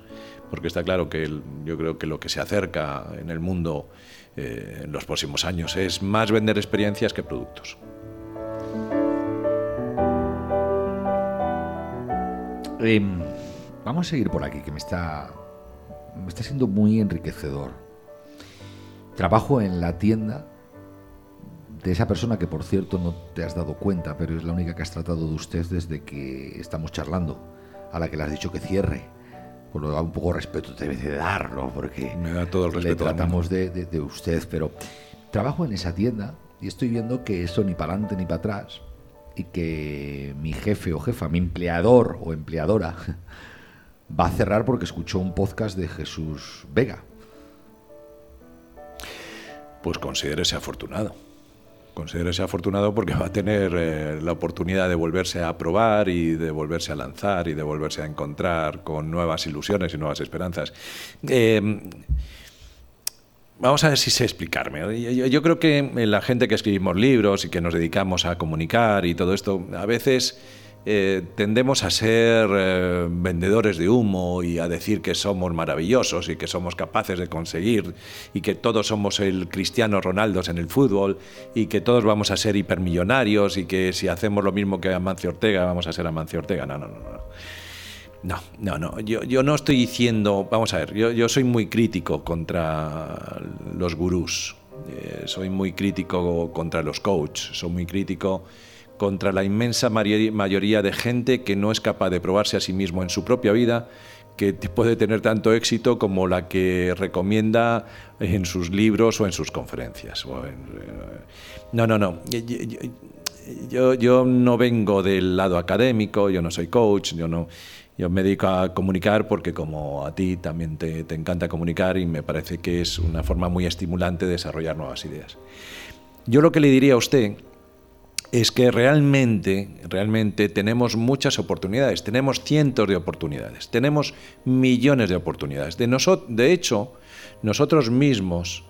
porque está claro que yo creo que lo que se acerca en el mundo eh, en los próximos años es más vender experiencias que productos. Em, vamos a seguir por aquí, que me está, me está siendo muy enriquecedor. Trabajo en la tienda de esa persona que, por cierto, no te has dado cuenta, pero es la única que has tratado de usted desde que estamos charlando, a la que le has dicho que cierre da un poco de respeto, debe de darlo, porque Me da todo el respeto le tratamos de, de, usted, pero trabajo en esa tienda y estoy viendo que eso ni para adelante ni para atrás y que mi jefe o jefa, mi empleador o empleadora, va a cerrar porque escuchó un podcast de Jesús Vega. Pues considérese afortunado considérese afortunado porque va a tener eh, la oportunidad de volverse a probar y de volverse a lanzar y de volverse a encontrar con nuevas ilusiones y nuevas esperanzas. Eh, vamos a ver si sé explicarme. Yo, yo, creo que la gente que escribimos libros y que nos dedicamos a comunicar y todo esto, a veces eh, tendemos a ser eh, vendedores de humo y a decir que somos maravillosos y que somos capaces de conseguir y que todos somos el Cristiano Ronaldo en el fútbol y que todos vamos a ser hipermillonarios y que si hacemos lo mismo que Amancio Ortega vamos a ser Amancio Ortega. No, no, no. no. No, no, no. Yo, no estoy diciendo, vamos a ver, yo, yo soy muy crítico contra los gurús, eh, soy muy crítico contra los coaches, soy muy crítico contra la inmensa mayoría de gente que no es capaz de probarse a sí mismo en su propia vida, que puede tener tanto éxito como la que recomienda en sus libros o en sus conferencias. Eh, no, no, no. Yo, yo no vengo del lado académico, yo no soy coach, yo no, Yo me dedico a comunicar porque como a ti también te, te, encanta comunicar y me parece que es una forma muy estimulante de desarrollar nuevas ideas. Yo lo que le diría a usted es que realmente, realmente tenemos muchas oportunidades, tenemos cientos de oportunidades, tenemos millones de oportunidades. De, de hecho, nosotros mismos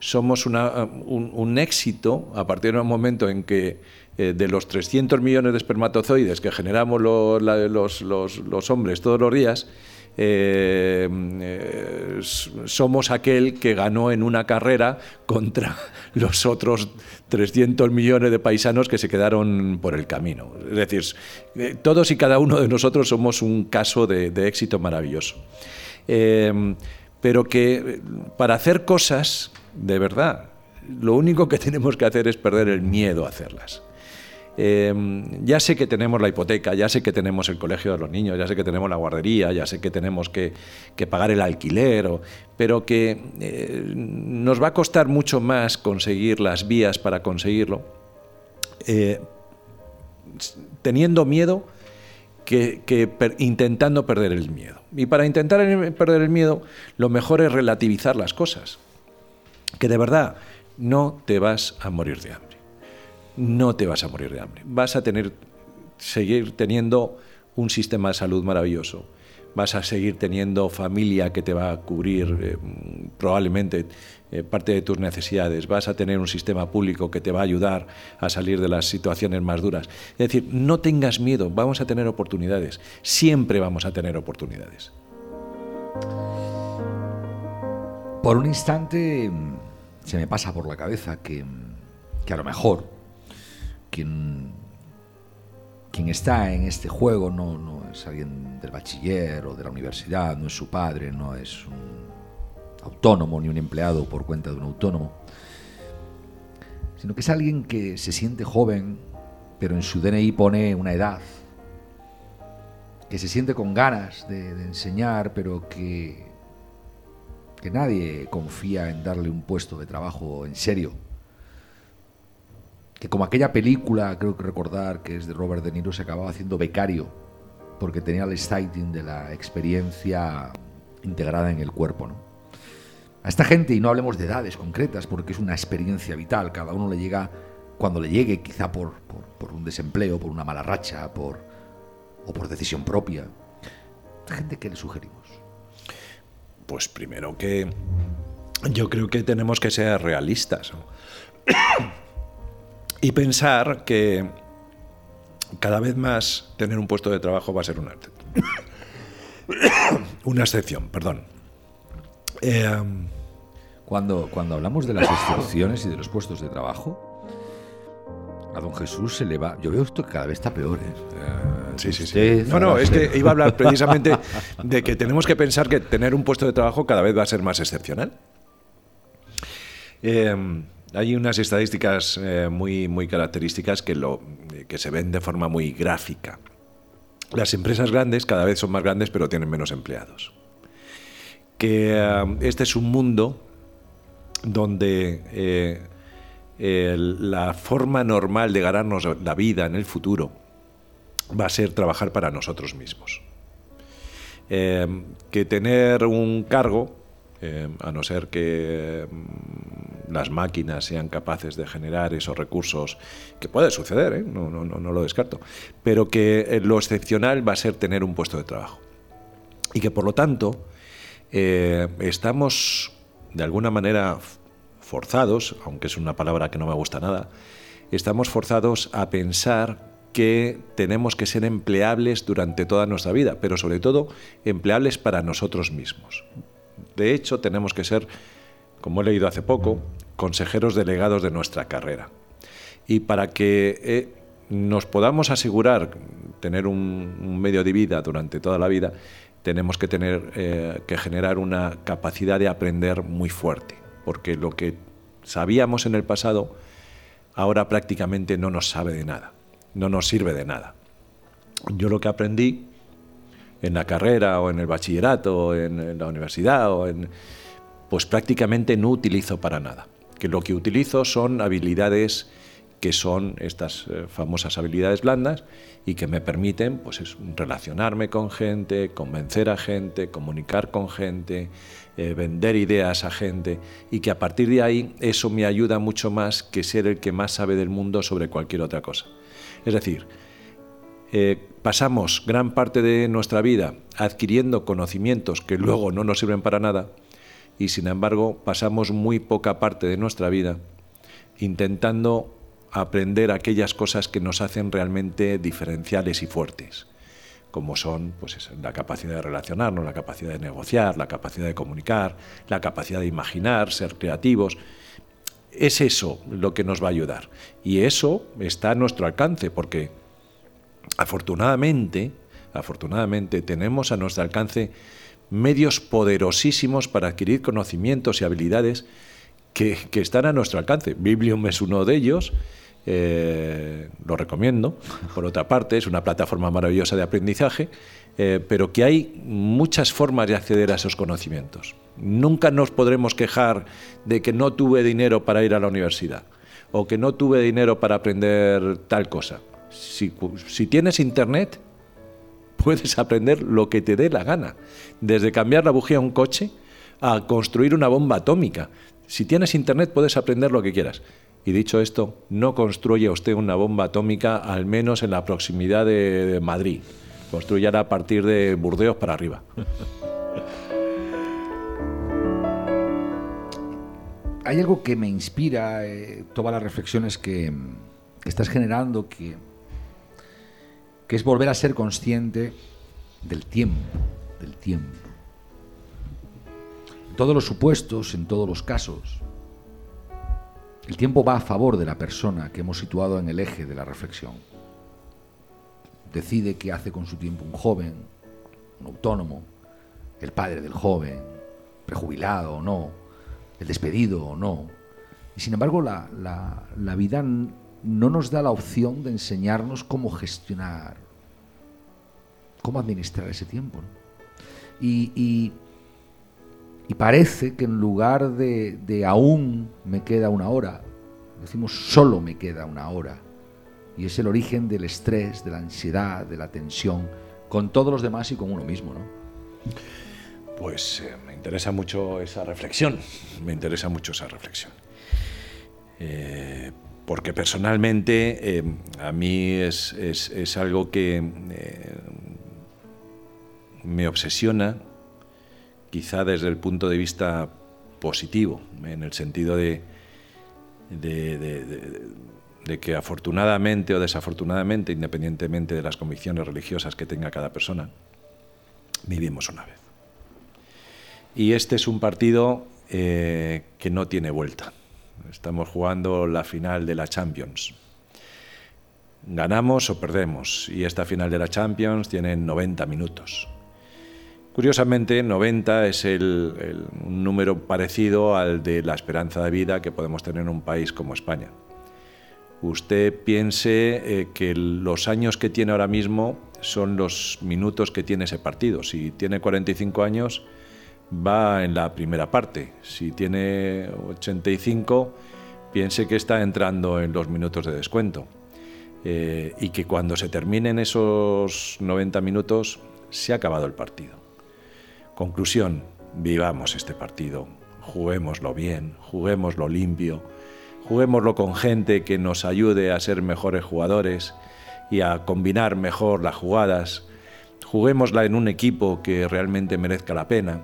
somos un, éxito a partir del momento en que eh, de los 300 millones de espermatozoides que generamos los, hombres todos los días, eh, eh, somos aquel que ganó en una carrera contra los otros 300 millones de paisanos que se quedaron por el camino. Es decir, todos y cada uno de nosotros somos un caso de, de éxito maravilloso. pero que para hacer cosas de verdad. Lo único que tenemos que hacer es perder el miedo a hacerlas. Em, ya sé que tenemos la hipoteca, ya sé que tenemos el colegio de los niños, ya sé que tenemos la guardería, ya sé que tenemos que, pagar el alquiler, pero que eh, nos va a costar mucho más conseguir las vías para conseguirlo, eh, teniendo miedo que, intentando perder el miedo. Y para intentar perder el miedo, lo mejor es relativizar las cosas que de verdad no te vas a morir de hambre. No te vas a morir de hambre. Vas a tener, seguir teniendo un sistema de salud maravilloso. Vas a seguir teniendo familia que te va a cubrir eh, probablemente eh, parte de tus necesidades. Vas a tener un sistema público que te va a ayudar a salir de las situaciones más duras. Es decir, no tengas miedo, vamos a tener oportunidades. Siempre vamos a tener oportunidades. Por un instante mm, se me pasa por la cabeza que, mm, a lo mejor quien, quien está en este juego no, no es alguien del bachiller o de la universidad, no es su padre, no es un autónomo ni un empleado por cuenta de un autónomo, sino que es alguien que se siente joven, pero en su DNI pone una edad, que se siente con ganas de enseñar, pero que que nadie confía en darle un puesto de trabajo en serio. Que como aquella película, creo que recordar que es de Robert De Niro, se acababa haciendo becario porque tenía el exciting de la experiencia integrada en el cuerpo. ¿no? A esta gente, y no hablemos de edades concretas, porque es una experiencia vital, cada uno le llega cuando le llegue, quizá por, por, un desempleo, por una mala racha, por, o por decisión propia. A gente, ¿qué le sugerimos? Pues primero que yo creo que tenemos que ser realistas y pensar que cada vez más tener un puesto de trabajo va a ser una, una excepción. Perdón. Eh, cuando, cuando hablamos de las excepciones y de los puestos de trabajo, a don Jesús se le va. Yo veo esto que cada vez está peor. ¿eh? Sí, sí, sí. No, no, es que iba a hablar precisamente de que tenemos que pensar que tener un puesto de trabajo cada vez va a ser más excepcional. Eh, hay unas estadísticas eh, muy, muy características que, lo, que se ven de forma muy gráfica. Las empresas grandes cada vez son más grandes pero tienen menos empleados. Que eh, este es un mundo donde la forma normal de ganarnos la vida en el futuro va a ser trabajar para nosotros mismos. Eh, que tener un cargo, eh, a no ser que las máquinas sean capaces de generar esos recursos, que puede suceder, ¿eh? no, no, no, lo descarto, pero que lo excepcional va a ser tener un puesto de trabajo. Y que por lo tanto estamos de alguna manera forzados, aunque es una palabra que no me gusta nada, estamos forzados a pensar que tenemos que ser empleables durante toda nuestra vida, pero sobre todo empleables para nosotros mismos. De hecho, tenemos que ser, como he leído hace poco, consejeros delegados de nuestra carrera. Y para que eh, nos podamos asegurar tener un, medio de vida durante toda la vida, tenemos que tener eh, que generar una capacidad de aprender muy fuerte, porque lo que sabíamos en el pasado ahora prácticamente no nos sabe de nada no nos sirve de nada. Yo lo que aprendí en la carrera o en el bachillerato o en, la universidad o en, pues prácticamente no utilizo para nada. Que lo que utilizo son habilidades que son estas eh, famosas habilidades blandas y que me permiten pues, relacionarme con gente, convencer a gente, comunicar con gente, eh, vender ideas a gente y que a partir de ahí eso me ayuda mucho más que ser el que más sabe del mundo sobre cualquier otra cosa. Es decir, eh, pasamos gran parte de nuestra vida adquiriendo conocimientos que luego no nos sirven para nada y sin embargo pasamos muy poca parte de nuestra vida intentando aprender aquellas cosas que nos hacen realmente diferenciales y fuertes, como son pues, la capacidad de relacionarnos, la capacidad de negociar, la capacidad de comunicar, la capacidad de imaginar, ser creativos. Es eso lo que nos va a ayudar. Y eso está a nuestro alcance, porque afortunadamente, afortunadamente tenemos a nuestro alcance medios poderosísimos para adquirir conocimientos y habilidades que, que están a nuestro alcance. Biblium es uno de ellos eh, lo recomiendo. Por otra parte, es una plataforma maravillosa de aprendizaje, eh, pero que hay muchas formas de acceder a esos conocimientos. Nunca nos podremos quejar de que no tuve dinero para ir a la universidad o que no tuve dinero para aprender tal cosa. Si, si tienes internet, puedes aprender lo que te dé la gana, desde cambiar la bujía a un coche a construir una bomba atómica. Si tienes internet puedes aprender lo que quieras. Y dicho esto, no construya usted una bomba atómica, al menos en la proximidad de, Madrid. Construyala a partir de Burdeos para arriba. Hay algo que me inspira eh, todas las reflexiones que, estás generando, que, que es volver a ser consciente del tiempo, del tiempo. En todos los supuestos, en todos los casos, el tiempo va a favor de la persona que hemos situado en el eje de la reflexión. Decide qué hace con su tiempo un joven, un autónomo, el padre del joven, prejubilado o no, el despedido o no. Y sin embargo, la, vida no nos da la opción de enseñarnos cómo gestionar, cómo administrar ese tiempo. y parece que en lugar de, aún me queda una hora, decimos solo me queda una hora. Y es el origen del estrés, de la ansiedad, de la tensión, con todos los demás y con uno mismo, ¿no? Pues eh, me interesa mucho esa reflexión, me interesa mucho esa reflexión. Eh, porque personalmente eh, a mí es, es algo que me obsesiona quizá desde el punto de vista positivo, en el sentido de, de, que afortunadamente o desafortunadamente, independientemente de las convicciones religiosas que tenga cada persona, vivimos una vez. Y este es un partido eh, que no tiene vuelta. Estamos jugando la final de la Champions. Ganamos o perdemos. Y esta final de la Champions tiene 90 minutos. Curiosamente, 90 es el, un número parecido al de la esperanza de vida que podemos tener en un país como España. Usted piense eh, que los años que tiene ahora mismo son los minutos que tiene ese partido. Si tiene 45 años, va en la primera parte. Si tiene 85, piense que está entrando en los minutos de descuento. Eh, y que cuando se terminen esos 90 minutos, se ha acabado el partido. Conclusión, vivamos este partido, juguémoslo bien, juguémoslo limpio, juguémoslo con gente que nos ayude a ser mejores jugadores y a combinar mejor las jugadas, juguémosla en un equipo que realmente merezca la pena,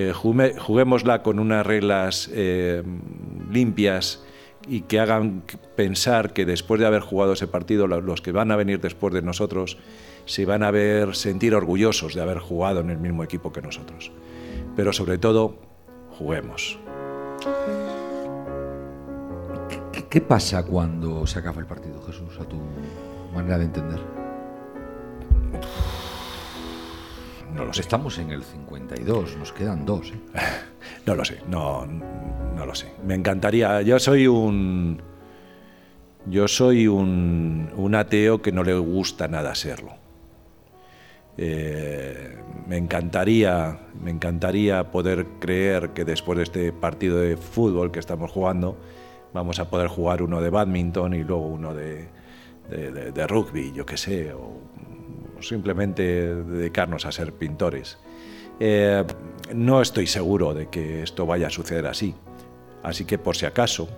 eh, juguémosla con unas reglas eh, limpias y que hagan pensar que después de haber jugado ese partido, los que van a venir después de nosotros se van a ver sentir orgullosos de haber jugado en el mismo equipo que nosotros. Pero sobre todo, juguemos. ¿Qué, pasa cuando se acaba el partido, Jesús, a tu manera de entender? No lo sé. Estamos en el 52, nos quedan dos. ¿eh? No lo sé, no, no lo sé. Me encantaría. Yo soy un. Yo soy un, un ateo que no le gusta nada serlo. Eh, me encantaría, me encantaría poder creer que después de este partido de fútbol que estamos jugando vamos a poder jugar uno de badminton y luego uno de, de, rugby, yo qué sé, o, simplemente dedicarnos a ser pintores. Eh, no estoy seguro de que esto vaya a suceder así, así que por si acaso,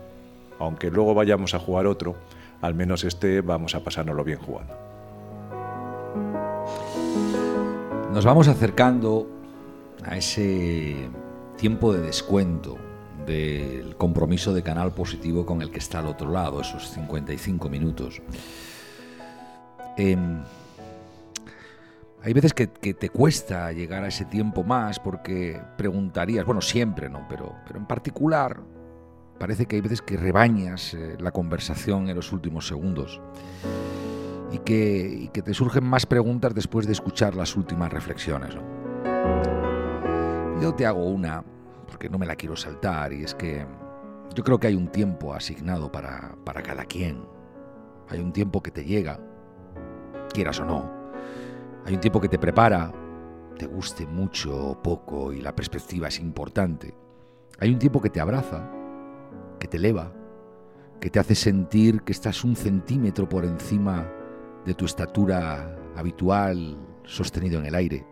aunque luego vayamos a jugar otro, al menos este vamos a pasárnoslo bien jugando. Nos vamos acercando a ese tiempo de descuento del compromiso de canal positivo con el que está al otro lado, esos 55 minutos. Em, hay veces que, te cuesta llegar a ese tiempo más porque preguntarías, bueno, siempre, ¿no? Pero, en particular parece que hay veces que rebañas eh, la conversación en los últimos segundos y que, te surgen más preguntas después de escuchar las últimas reflexiones. Yo te hago una, porque no me la quiero saltar, y es que yo creo que hay un tiempo asignado para, para cada quien. Hay un tiempo que te llega, quieras o no. Hay un tiempo que te prepara, te guste mucho o poco y la perspectiva es importante. Hay un tiempo que te abraza, que te eleva, que te hace sentir que estás un centímetro por encima de tu estatura habitual sostenido en el aire.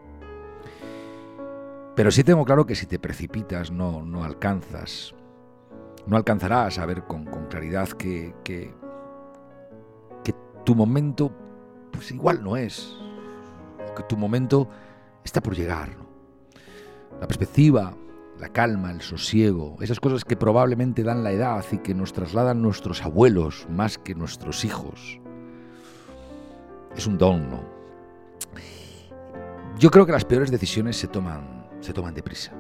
Pero sí tengo claro que si te precipitas no, no alcanzas, no alcanzarás a ver con, claridad que, que, tu momento pues igual no es, tu momento está por llegar. La perspectiva, la calma, el sosiego, esas cosas que probablemente dan la edad y que nos trasladan nuestros abuelos más que nuestros hijos. Es un don, ¿no? Yo creo que las peores decisiones se toman se toman deprisa.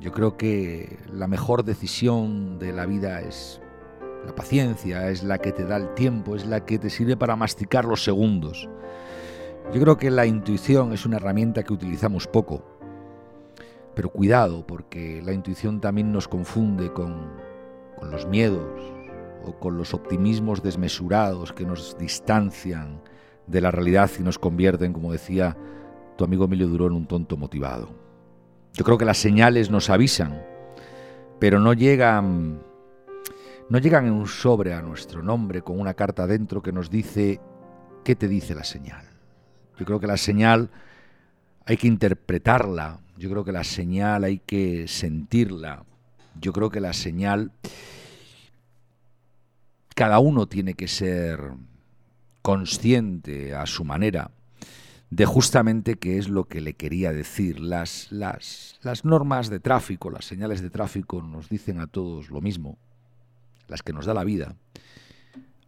Yo creo que la mejor decisión de la vida es la paciencia, es la que te da el tiempo, es la que te sirve para masticar los segundos. Yo creo que la intuición es una herramienta que utilizamos poco, pero cuidado porque la intuición también nos confunde con, los miedos o con los optimismos desmesurados que nos distancian de la realidad y nos convierten, como decía tu amigo Emilio Durón, un tonto motivado. Yo creo que las señales nos avisan, pero no llegan no llegan en un sobre a nuestro nombre con una carta dentro que nos dice qué te dice la señal. Yo creo que la señal hay que interpretarla, yo creo que la señal hay que sentirla, yo creo que la señal cada uno tiene que ser consciente a su manera de justamente qué es lo que le quería decir. Las, las, las normas de tráfico, las señales de tráfico nos dicen a todos lo mismo, las que nos da la vida,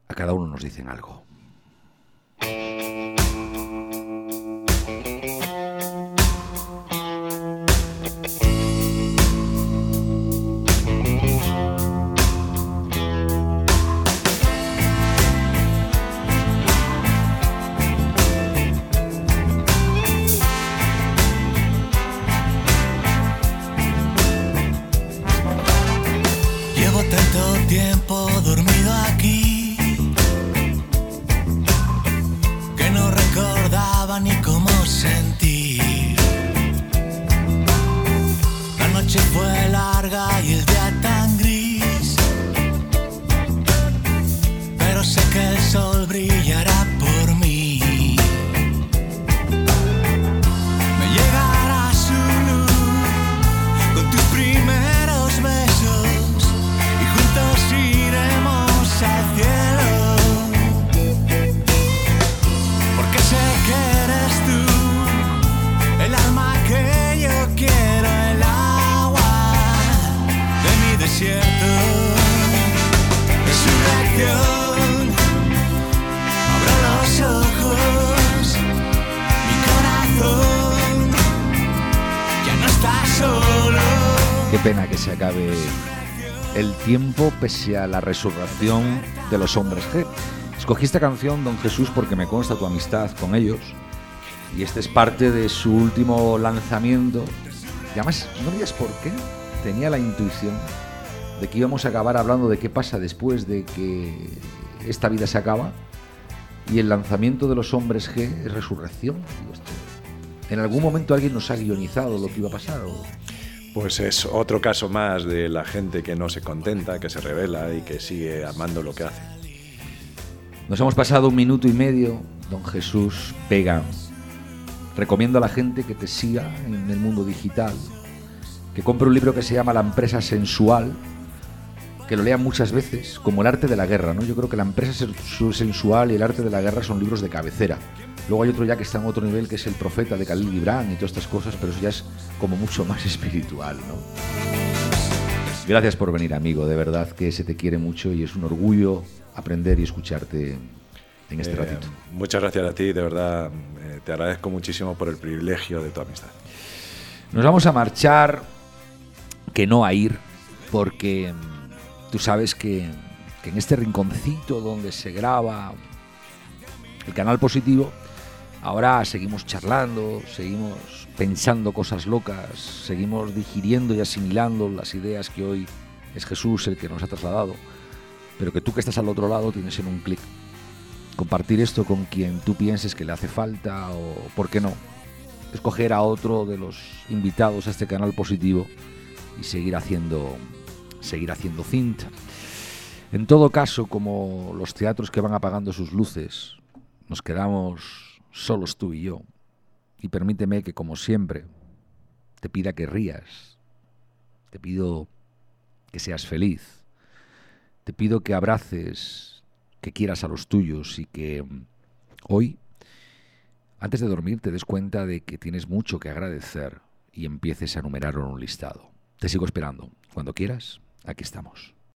a cada uno nos dicen algo. Pese a la resurrección de los hombres G. Escogí esta canción, Don Jesús, porque me consta tu amistad con ellos y este es parte de su último lanzamiento. Y además, no digas por qué, tenía la intuición de que íbamos a acabar hablando de qué pasa después de que esta vida se acaba y el lanzamiento de los hombres G es resurrección. ¿En algún momento alguien nos ha guionizado lo que iba a pasar? Pues es otro caso más de la gente que no se contenta, que se revela y que sigue amando lo que hace. Nos hemos pasado un minuto y medio, don Jesús Pega. Recomiendo a la gente que te siga en el mundo digital, que compre un libro que se llama La empresa sensual, que lo lean muchas veces, como el arte de la guerra. ¿no? Yo creo que la empresa sensual y el arte de la guerra son libros de cabecera. Luego hay otro ya que está en otro nivel, que es El Profeta de Khalil Gibran y todas estas cosas, pero eso ya es como mucho más espiritual, ¿no? Gracias por venir, amigo. De verdad que se te quiere mucho y es un orgullo aprender y escucharte en este Eh, ratito. Muchas gracias a ti, de verdad. eh, te agradezco muchísimo por el privilegio de tu amistad. Nos vamos a marchar, que no a ir, porque mm, tú sabes que, que en este rinconcito donde se graba el canal positivo, ahora seguimos charlando, seguimos pensando cosas locas, seguimos digiriendo y asimilando las ideas que hoy es Jesús el que nos ha trasladado, pero que tú que estás al otro lado tienes en un clic. Compartir esto con quien tú pienses que le hace falta o, ¿por qué no? escoger a otro de los invitados a este canal positivo y seguir haciendo seguir haciendo cinta. En todo caso, como los teatros que van apagando sus luces, nos quedamos solos tú y yo. Y permíteme que, como siempre, te pida que rías. Te pido que seas feliz. Te pido que abraces, que quieras a los tuyos y que mm, hoy antes de dormir te des cuenta de que tienes mucho que agradecer y empieces a enumerarlo en un listado. Te sigo esperando. Cuando quieras, aquí estamos.